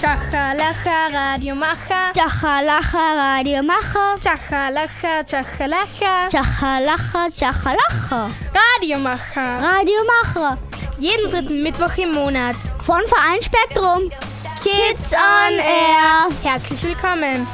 Chachalacha, Radiomacher. Chachalacha, Radiomacher. Chachalacha, Chachalacha. Chachalacha, Chachalacha. Radiomacher. Radiomacher. Jeden dritten Mittwoch im Monat. Von Verein Spektrum. Kids on Air. Herzlich willkommen.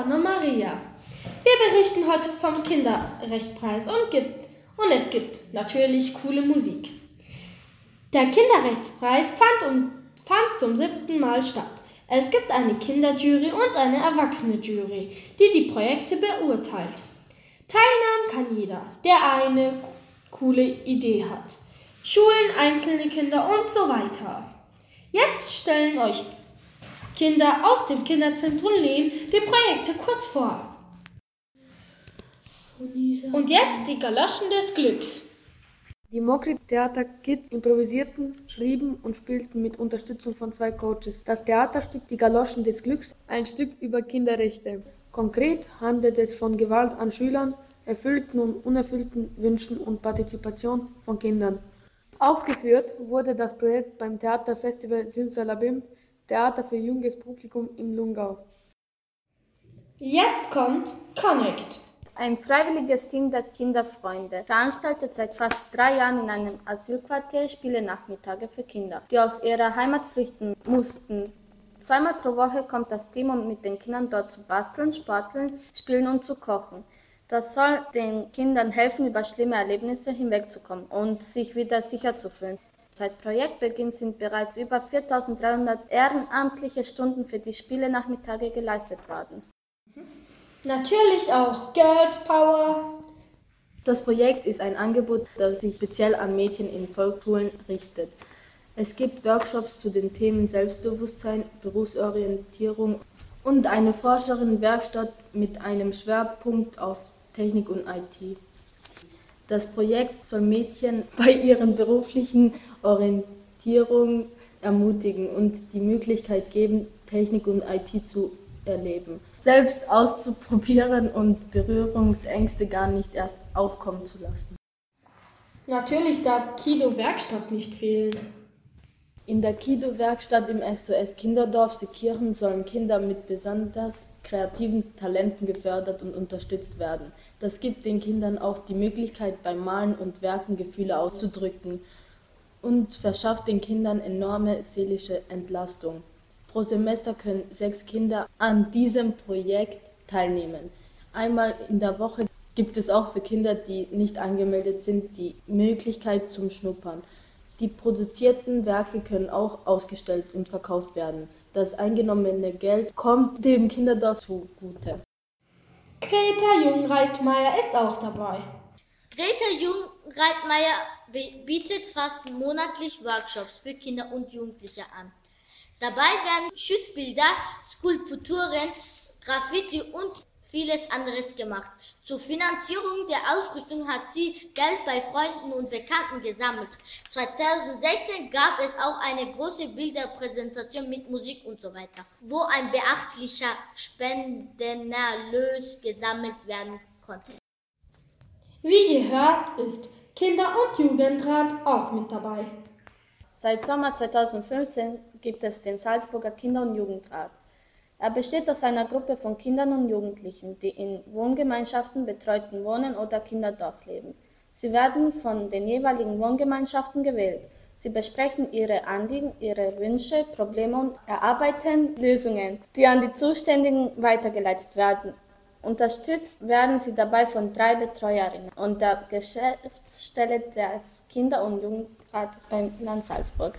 Anna Maria. Wir berichten heute vom Kinderrechtspreis und, gibt, und es gibt natürlich coole Musik. Der Kinderrechtspreis fand, um, fand zum siebten Mal statt. Es gibt eine Kinderjury und eine Erwachsene-Jury, die die Projekte beurteilt. Teilnehmen kann jeder, der eine coole Idee hat. Schulen, einzelne Kinder und so weiter. Jetzt stellen euch Kinder aus dem Kinderzentrum Lehm die Projekte kurz vor. Und jetzt die Galoschen des Glücks. Die Mokri Theater Kids improvisierten, schrieben und spielten mit Unterstützung von zwei Coaches das Theaterstück Die Galoschen des Glücks, ein Stück über Kinderrechte. Konkret handelt es von Gewalt an Schülern, erfüllten und unerfüllten Wünschen und Partizipation von Kindern. Aufgeführt wurde das Projekt beim Theaterfestival Simsalabim, Theater für junges Publikum in Lungau. Jetzt kommt Connect. Ein freiwilliges Team der Kinderfreunde veranstaltet seit fast drei Jahren in einem Asylquartier Spiele-Nachmittage für Kinder, die aus ihrer Heimat flüchten mussten. Zweimal pro Woche kommt das Team, um mit den Kindern dort zu basteln, sporteln, spielen und zu kochen. Das soll den Kindern helfen, über schlimme Erlebnisse hinwegzukommen und sich wieder sicher zu fühlen. Seit Projektbeginn sind bereits über 4300 ehrenamtliche Stunden für die Spiele-Nachmittage geleistet worden. Natürlich auch Girls Power. Das Projekt ist ein Angebot, das sich speziell an Mädchen in Volksschulen richtet. Es gibt Workshops zu den Themen Selbstbewusstsein, Berufsorientierung und eine Forscherin-Werkstatt mit einem Schwerpunkt auf Technik und IT. Das Projekt soll Mädchen bei ihren beruflichen Orientierung ermutigen und die Möglichkeit geben, Technik und IT zu erleben, selbst auszuprobieren und Berührungsängste gar nicht erst aufkommen zu lassen. Natürlich darf Kido Werkstatt nicht fehlen. In der Kido-Werkstatt im SOS Kinderdorf Seekirchen sollen Kinder mit besonders kreativen Talenten gefördert und unterstützt werden. Das gibt den Kindern auch die Möglichkeit, beim Malen und Werken Gefühle auszudrücken und verschafft den Kindern enorme seelische Entlastung. Pro Semester können sechs Kinder an diesem Projekt teilnehmen. Einmal in der Woche gibt es auch für Kinder, die nicht angemeldet sind, die Möglichkeit zum Schnuppern. Die produzierten Werke können auch ausgestellt und verkauft werden. Das eingenommene Geld kommt dem Kinderdorf zugute. Greta Jungreitmeier ist auch dabei. Greta Jungreitmeier bietet fast monatlich Workshops für Kinder und Jugendliche an. Dabei werden Schüttbilder, Skulpturen, Graffiti und vieles anderes gemacht. Zur Finanzierung der Ausrüstung hat sie Geld bei Freunden und Bekannten gesammelt. 2016 gab es auch eine große Bilderpräsentation mit Musik und so weiter, wo ein beachtlicher Spendenerlös gesammelt werden konnte. Wie ihr hört, ist Kinder- und Jugendrat auch mit dabei. Seit Sommer 2015 gibt es den Salzburger Kinder- und Jugendrat. Er besteht aus einer Gruppe von Kindern und Jugendlichen, die in Wohngemeinschaften, betreuten Wohnen oder Kinderdorf leben. Sie werden von den jeweiligen Wohngemeinschaften gewählt. Sie besprechen ihre Anliegen, ihre Wünsche, Probleme und erarbeiten Lösungen, die an die Zuständigen weitergeleitet werden. Unterstützt werden sie dabei von drei Betreuerinnen und der Geschäftsstelle des Kinder- und Jugendrates beim Land Salzburg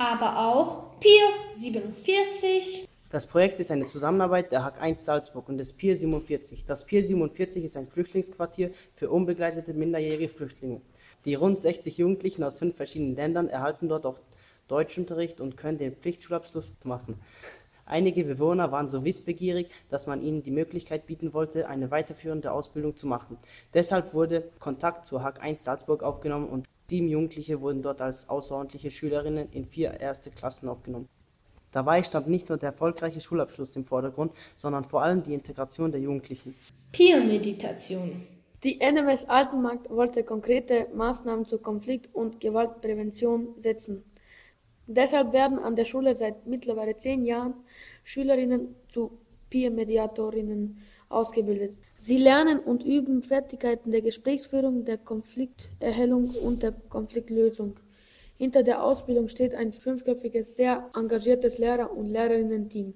aber auch Pier 47. Das Projekt ist eine Zusammenarbeit der HAG 1 Salzburg und des Pier 47. Das Pier 47 ist ein Flüchtlingsquartier für unbegleitete minderjährige Flüchtlinge. Die rund 60 Jugendlichen aus fünf verschiedenen Ländern erhalten dort auch Deutschunterricht und können den Pflichtschulabschluss machen. Einige Bewohner waren so wissbegierig, dass man ihnen die Möglichkeit bieten wollte, eine weiterführende Ausbildung zu machen. Deshalb wurde Kontakt zur Hack 1 Salzburg aufgenommen und sieben Jugendliche wurden dort als außerordentliche Schülerinnen in vier erste Klassen aufgenommen. Dabei stand nicht nur der erfolgreiche Schulabschluss im Vordergrund, sondern vor allem die Integration der Jugendlichen. Peer-Meditation. Die NMS Altenmarkt wollte konkrete Maßnahmen zur Konflikt- und Gewaltprävention setzen. Deshalb werden an der Schule seit mittlerweile zehn Jahren Schülerinnen zu Peer-Mediatorinnen ausgebildet. Sie lernen und üben Fertigkeiten der Gesprächsführung, der Konflikterhellung und der Konfliktlösung. Hinter der Ausbildung steht ein fünfköpfiges, sehr engagiertes Lehrer- und Lehrerinnen-Team.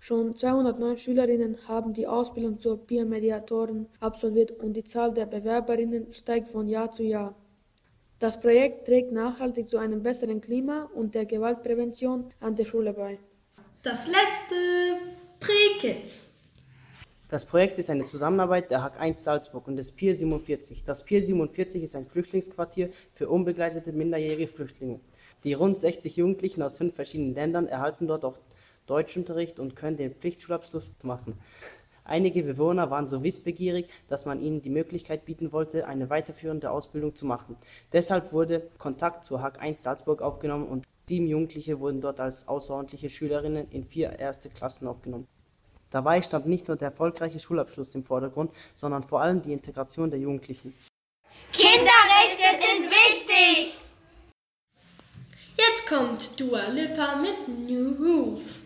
Schon 209 Schülerinnen haben die Ausbildung zur Peer-Mediatorin absolviert und die Zahl der Bewerberinnen steigt von Jahr zu Jahr. Das Projekt trägt nachhaltig zu einem besseren Klima und der Gewaltprävention an der Schule bei. Das letzte Pre-Kids. Das Projekt ist eine Zusammenarbeit der Hack 1 Salzburg und des Pier 47. Das Pier 47 ist ein Flüchtlingsquartier für unbegleitete minderjährige Flüchtlinge. Die rund 60 Jugendlichen aus fünf verschiedenen Ländern erhalten dort auch Deutschunterricht und können den Pflichtschulabschluss machen. Einige Bewohner waren so wissbegierig, dass man ihnen die Möglichkeit bieten wollte, eine weiterführende Ausbildung zu machen. Deshalb wurde Kontakt zur Hack 1 Salzburg aufgenommen und sieben Jugendliche wurden dort als außerordentliche Schülerinnen in vier erste Klassen aufgenommen. Dabei stand nicht nur der erfolgreiche Schulabschluss im Vordergrund, sondern vor allem die Integration der Jugendlichen. Kinderrechte sind wichtig! Jetzt kommt Dua Lipa mit New Rules.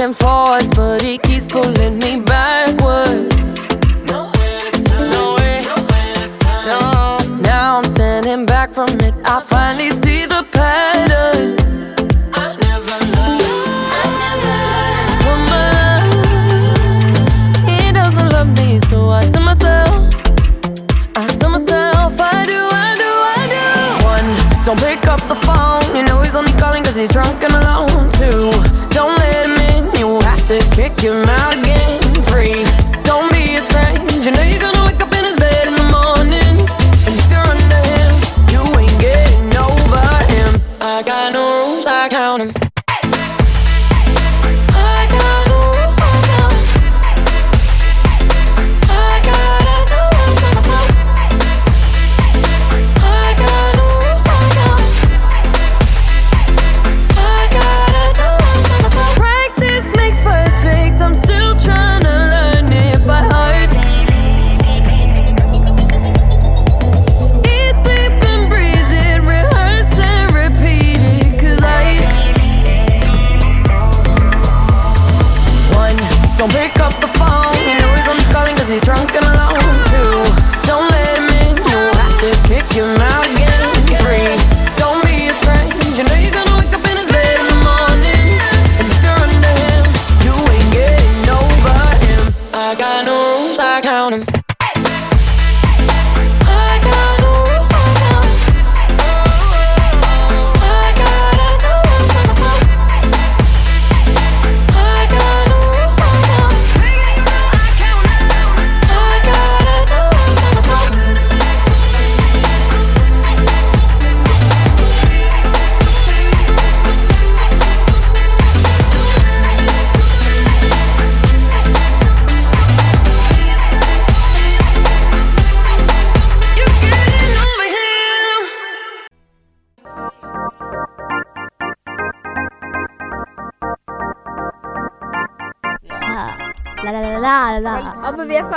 Pushing forwards, but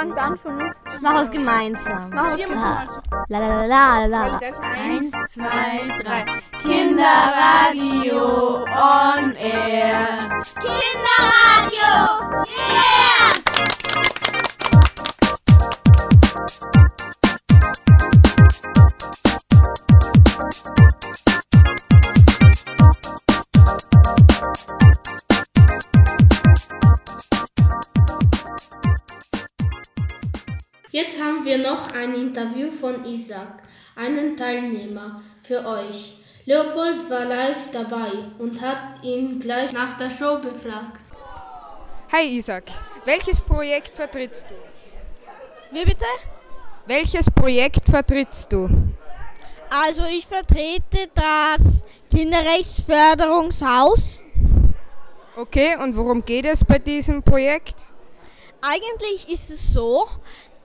Fängt an von uns? Mach es gemeinsam. Machen wir es gemeinsam. La la la la la. Eins, zwei, drei. Kinderradio on air. Kinderradio! Yeah! Wir noch ein Interview von Isaac, einen Teilnehmer für euch. Leopold war live dabei und hat ihn gleich nach der Show befragt. Hi Isaac, welches Projekt vertrittst du? Wie bitte? Welches Projekt vertrittst du? Also ich vertrete das Kinderrechtsförderungshaus. Okay, und worum geht es bei diesem Projekt? Eigentlich ist es so,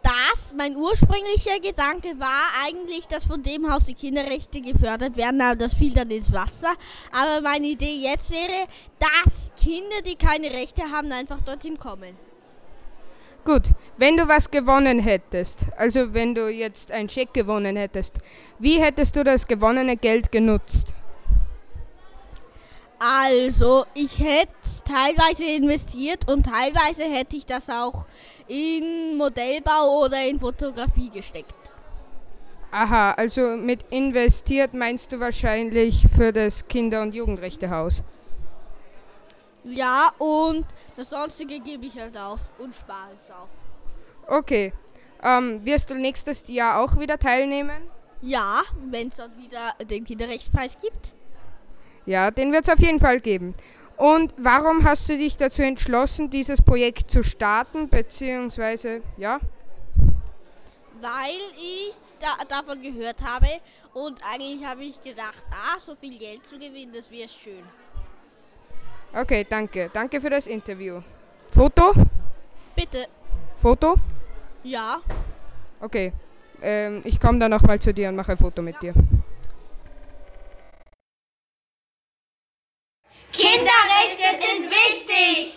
dass mein ursprünglicher Gedanke war eigentlich, dass von dem Haus die Kinderrechte gefördert werden, aber das fiel dann ins Wasser. Aber meine Idee jetzt wäre, dass Kinder, die keine Rechte haben, einfach dorthin kommen. Gut, wenn du was gewonnen hättest, also wenn du jetzt einen Scheck gewonnen hättest, wie hättest du das gewonnene Geld genutzt? Also, ich hätte teilweise investiert und teilweise hätte ich das auch in Modellbau oder in Fotografie gesteckt. Aha, also mit investiert meinst du wahrscheinlich für das Kinder- und Jugendrechtehaus. Ja, und das sonstige gebe ich halt aus und spare es auch. Okay, ähm, wirst du nächstes Jahr auch wieder teilnehmen? Ja, wenn es dann wieder den Kinderrechtspreis gibt. Ja, den wird es auf jeden Fall geben. Und warum hast du dich dazu entschlossen, dieses Projekt zu starten, beziehungsweise, ja? Weil ich da, davon gehört habe und eigentlich habe ich gedacht, ah, so viel Geld zu gewinnen, das wäre schön. Okay, danke. Danke für das Interview. Foto? Bitte. Foto? Ja. Okay. Ähm, ich komme dann nochmal zu dir und mache ein Foto mit dir. Kinderrechte sind wichtig!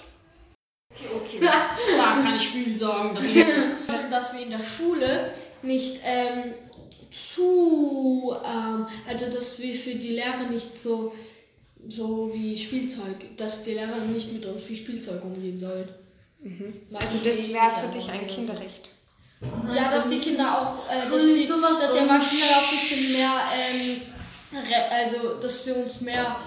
Da kann ich viel sagen, dass wir, dass wir in der Schule nicht ähm, zu, ähm, also dass wir für die Lehrer nicht so, so wie Spielzeug, dass die Lehrer nicht mit uns wie Spielzeug umgehen sollen. Also das wäre für dich ein Kinderrecht. Ja, dass die Kinder auch, äh, dass, die, dass die Erwachsenen auch ein bisschen mehr, ähm, also dass sie uns mehr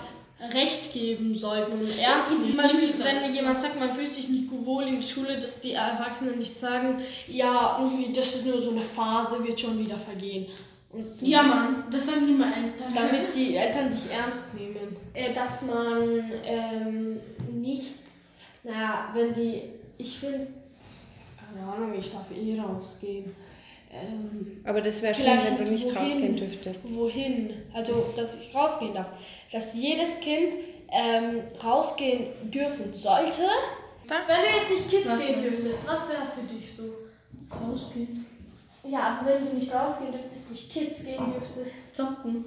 Recht geben sollten und ernst nehmen. Zum Beispiel, wenn jemand sagt, man fühlt sich nicht wohl in der Schule, dass die Erwachsenen nicht sagen, ja, irgendwie, das ist nur so eine Phase, wird schon wieder vergehen. Und Ja, Mann, das sagen immer Eltern. damit die Eltern dich ernst nehmen. Äh, dass man ähm, nicht, naja, wenn die, ich finde, keine Ahnung, ich darf eh rausgehen. Ähm, Aber das wäre schön, wenn du nicht wohin? rausgehen dürftest. Wohin? Also, dass ich rausgehen darf. Dass jedes Kind ähm, rausgehen dürfen sollte. Wenn du jetzt nicht Kids Was gehen dürftest, was wäre für dich so? Rausgehen. Ja, aber wenn du nicht rausgehen dürftest, nicht Kids gehen dürftest. Zocken.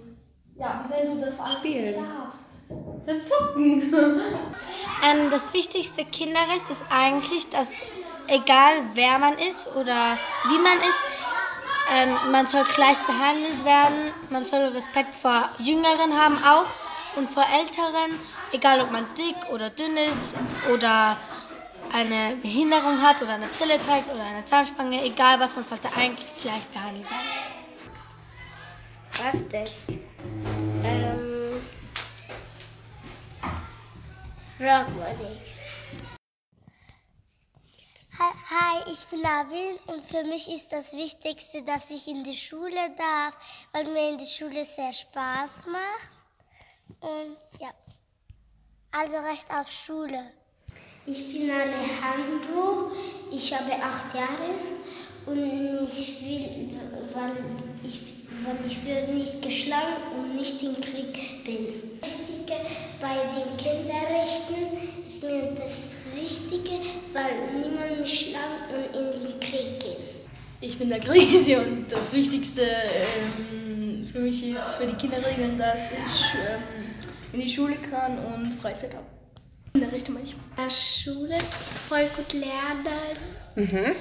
Ja, aber wenn du das alles Spielen. nicht darfst. Dann zocken. Ähm, das wichtigste Kinderrecht ist eigentlich, dass egal wer man ist oder wie man ist, ähm, man soll gleich behandelt werden, man soll Respekt vor Jüngeren haben auch und vor Älteren, egal ob man dick oder dünn ist oder eine Behinderung hat oder eine Brille trägt oder eine Zahnspange, egal was, man sollte eigentlich gleich behandelt werden. Was denn? Ähm. Rockwoody. Hi, ich bin Avin und für mich ist das Wichtigste, dass ich in die Schule darf, weil mir in die Schule sehr Spaß macht. Und ja, also Recht auf Schule. Ich bin Alejandro, ich habe acht Jahre und ich will, weil ich, weil ich will nicht geschlagen und nicht im Krieg bin. Wichtige bei den Kinderrechten ist mir das Wichtige, weil niemand mich schlagen und in den Krieg gehen. Ich bin der Grisi und das Wichtigste ähm, für mich ist für die Kinderregeln, dass ich ähm, in die Schule kann und Freizeit habe. Kinderrechte manchmal. In der Schule voll gut lernen. Mhm.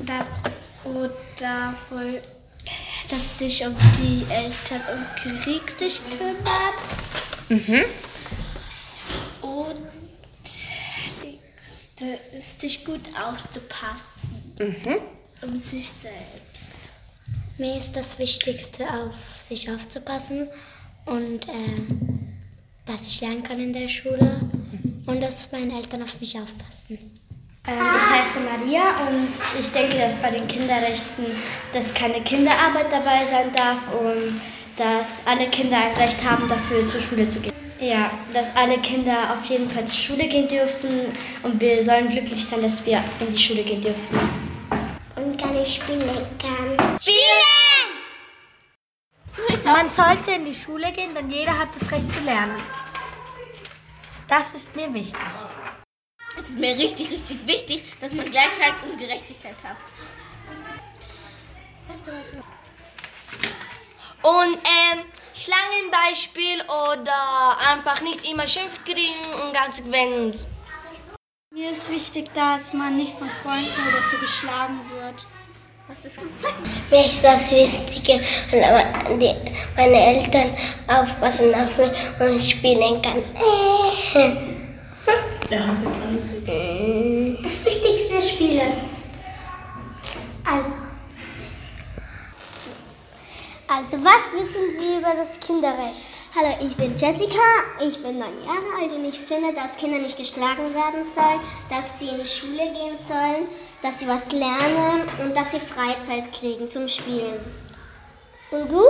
Da, oder voll, dass sich um die Eltern und Krieg sich kümmern. Mhm. Und sich gut aufzupassen. Mhm. Um sich selbst. Mir ist das Wichtigste, auf sich aufzupassen und äh, dass ich lernen kann in der Schule und dass meine Eltern auf mich aufpassen. Ähm, ich heiße Maria und ich denke, dass bei den Kinderrechten, dass keine Kinderarbeit dabei sein darf und dass alle Kinder ein Recht haben, dafür zur Schule zu gehen. Ja, dass alle Kinder auf jeden Fall zur Schule gehen dürfen und wir sollen glücklich sein, dass wir in die Schule gehen dürfen. Und kann ich spielen kann. Spielen! Man sollte in die Schule gehen, denn jeder hat das Recht zu lernen. Das ist mir wichtig. Es ist mir richtig, richtig wichtig, dass man Gleichheit und Gerechtigkeit hat. Und ähm, Schlangenbeispiel oder einfach nicht immer Schimpf kriegen und ganz wenn. Mir ist wichtig, dass man nicht von Freunden oder so geschlagen wird. Was ist gesagt? Mir ist das Wichtige, meine Eltern aufpassen auf mich und spielen kann. Das Wichtigste ist Spielen. Also, was wissen Sie über das Kinderrecht? Hallo, ich bin Jessica, ich bin neun Jahre alt und ich finde, dass Kinder nicht geschlagen werden sollen, dass sie in die Schule gehen sollen, dass sie was lernen und dass sie Freizeit kriegen zum Spielen. Und du?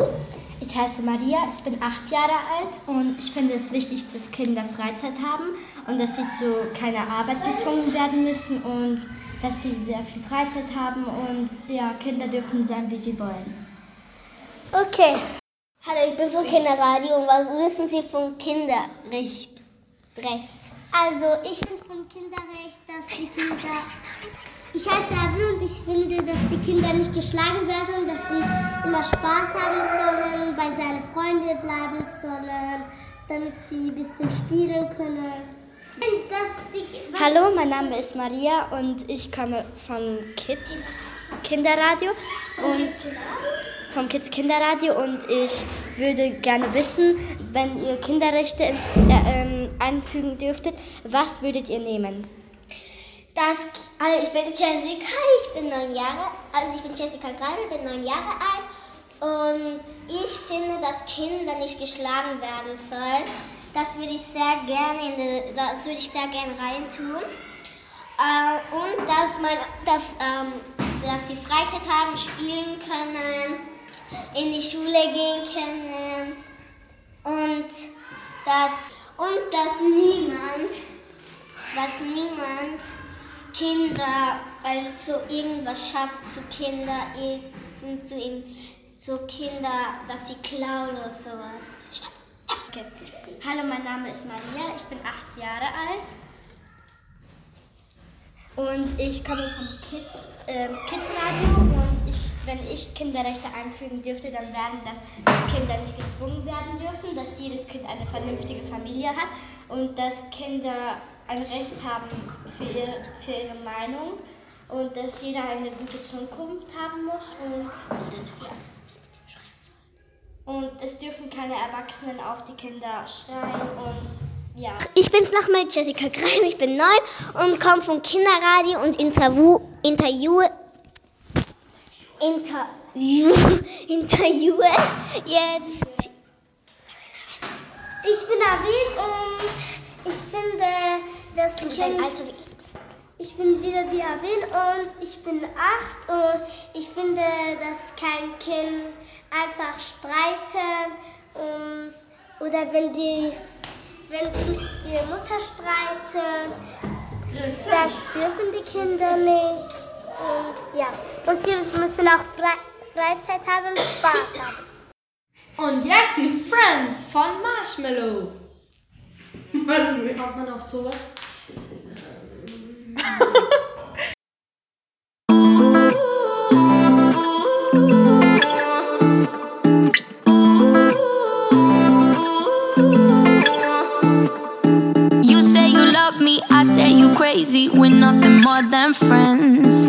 Ich heiße Maria, ich bin acht Jahre alt und ich finde es wichtig, dass Kinder Freizeit haben und dass sie zu keiner Arbeit gezwungen werden müssen und dass sie sehr viel Freizeit haben und ja, Kinder dürfen sein, wie sie wollen. Okay. Hallo, ich bin vom Kinderradio und was wissen Sie vom Kinderrecht? Recht. Also, ich finde vom Kinderrecht, dass die Kinder. Ich heiße Abel und ich finde, dass die Kinder nicht geschlagen werden, dass sie immer Spaß haben sollen, bei seinen Freunden bleiben sollen, damit sie ein bisschen spielen können. Die, Hallo, mein Name ist Maria und ich komme vom Kids Kinderradio und vom Kids Kinderradio und ich würde gerne wissen, wenn ihr Kinderrechte äh, ähm, einfügen dürftet, was würdet ihr nehmen? Das, also ich bin Jessica, ich bin neun Jahre, also ich bin Jessica Greimel, bin neun Jahre alt und ich finde, dass Kinder nicht geschlagen werden sollen. Das würde ich sehr gerne, in das würde ich sehr gerne reintun. Äh, und dass man, dass, ähm, dass sie Freizeit haben, spielen können, in die Schule gehen können und dass und dass niemand, dass niemand Kinder, also zu irgendwas schafft, zu Kinder, sind zu ihm, zu Kinder, dass sie klauen oder sowas. Stopp. Hallo, mein Name ist Maria, ich bin acht Jahre alt und ich komme vom Kids, ähm, Kids Radio und ich, wenn ich Kinderrechte einfügen dürfte, dann wären das, dass Kinder nicht gezwungen werden dürfen, dass jedes Kind eine vernünftige Familie hat und dass Kinder ein Recht haben für ihre, für ihre Meinung und dass jeder eine gute Zukunft haben muss und, und es dürfen keine Erwachsenen auf die Kinder schreien und ja. Ich bin's nochmal, Jessica Greim, ich bin neun und komme vom Kinderradio und interview, interviewe, interview, interviewe jetzt. Ich bin Avin und ich finde, dass Kind, Alter, wie ich bin wieder die Avin und ich bin acht und ich finde, dass kein Kind einfach streiten um, oder wenn die wenn sie mit ihrer Mutter streiten, das dürfen die Kinder nicht. und ja. Und sie müssen auch Fre Freizeit haben, und Spaß haben. Und jetzt die Friends von Marshmallow. Macht man auch sowas? you say you love me, I say you crazy. We're nothing more than friends.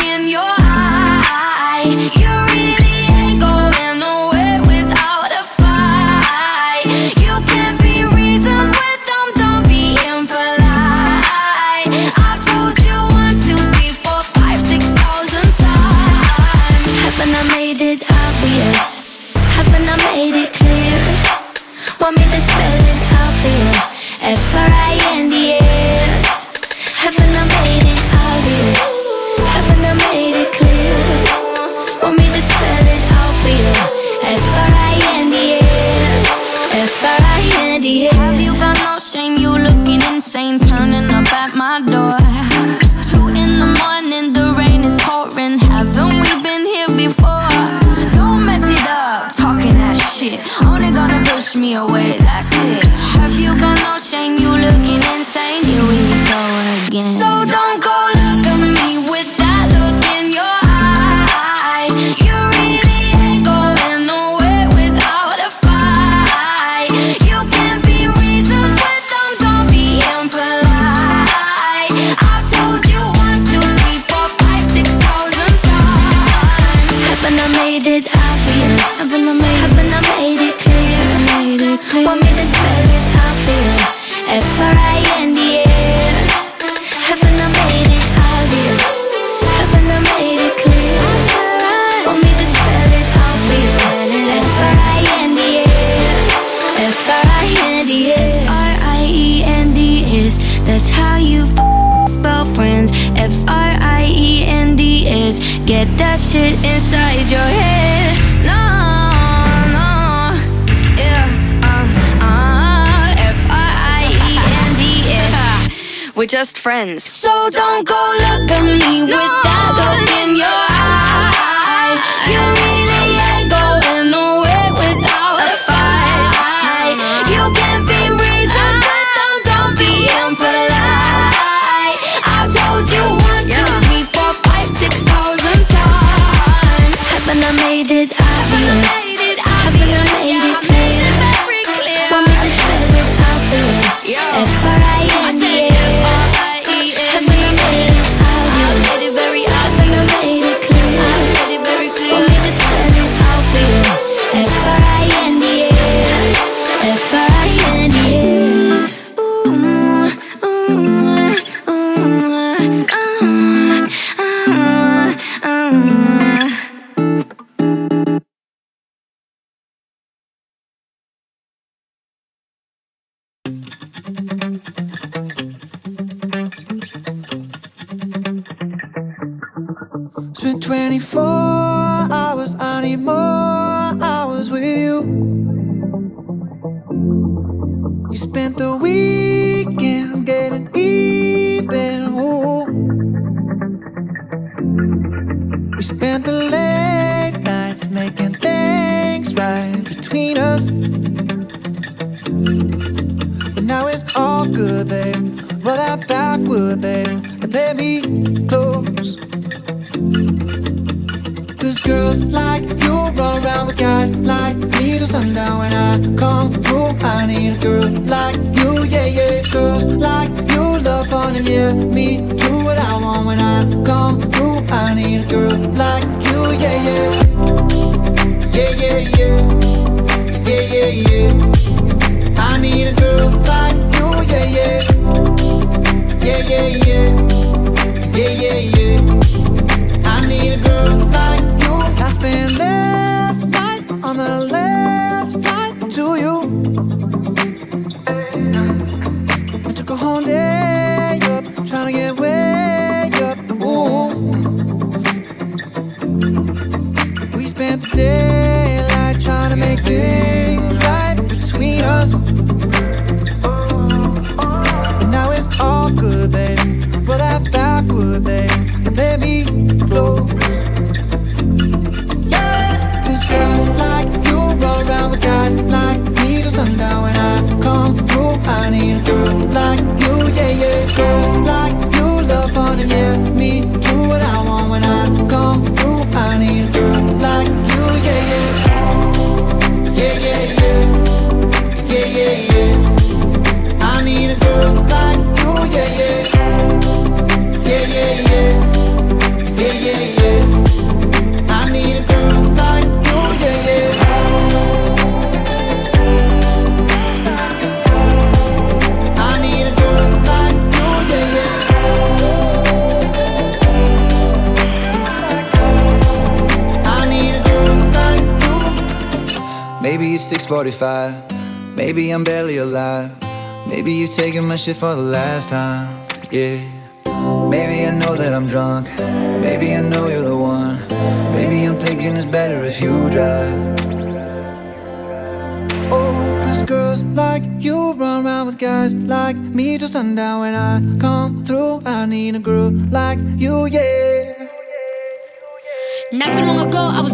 D-S R-I-E-N-D-S That's how you f- spell friends. F-R-I-E-N-D-S Get that shit inside your head. No, no, yeah, uh, uh. F-R-I-E-N-D-S We're just friends. So don't go look at me no, with that look in your eye. You 만남의 good, babe. Roll that backward, babe, and play me close. Cause girls like you run around with guys like me till sundown. When I come through, I need a girl like you, yeah, yeah. Girls like you love fun and yeah, me do what I want. When I come through, I need a girl like you, yeah, yeah, yeah, yeah, yeah, yeah, yeah. yeah. yeah. 6:45. Maybe I'm barely alive. Maybe you've taken my shit for the last time. Yeah. Maybe I know that I'm drunk. Maybe I know you're the one. Maybe I'm thinking it's better if you drive. Oh, girls like you run around with guys like me till sundown. When I come through, I need a girl like you, yeah. Not too long ago, I was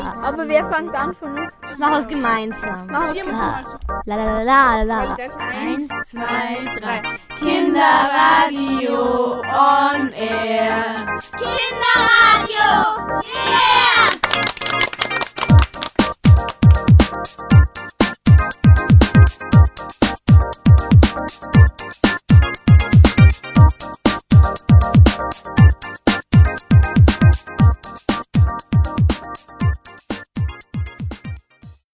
La. Aber wer fängt an von uns? Mach es gemeinsam. Machen wir es gemeinsam. La la la la la. Eins, zwei, drei. Kinderradio on air. Kinderradio! Yeah!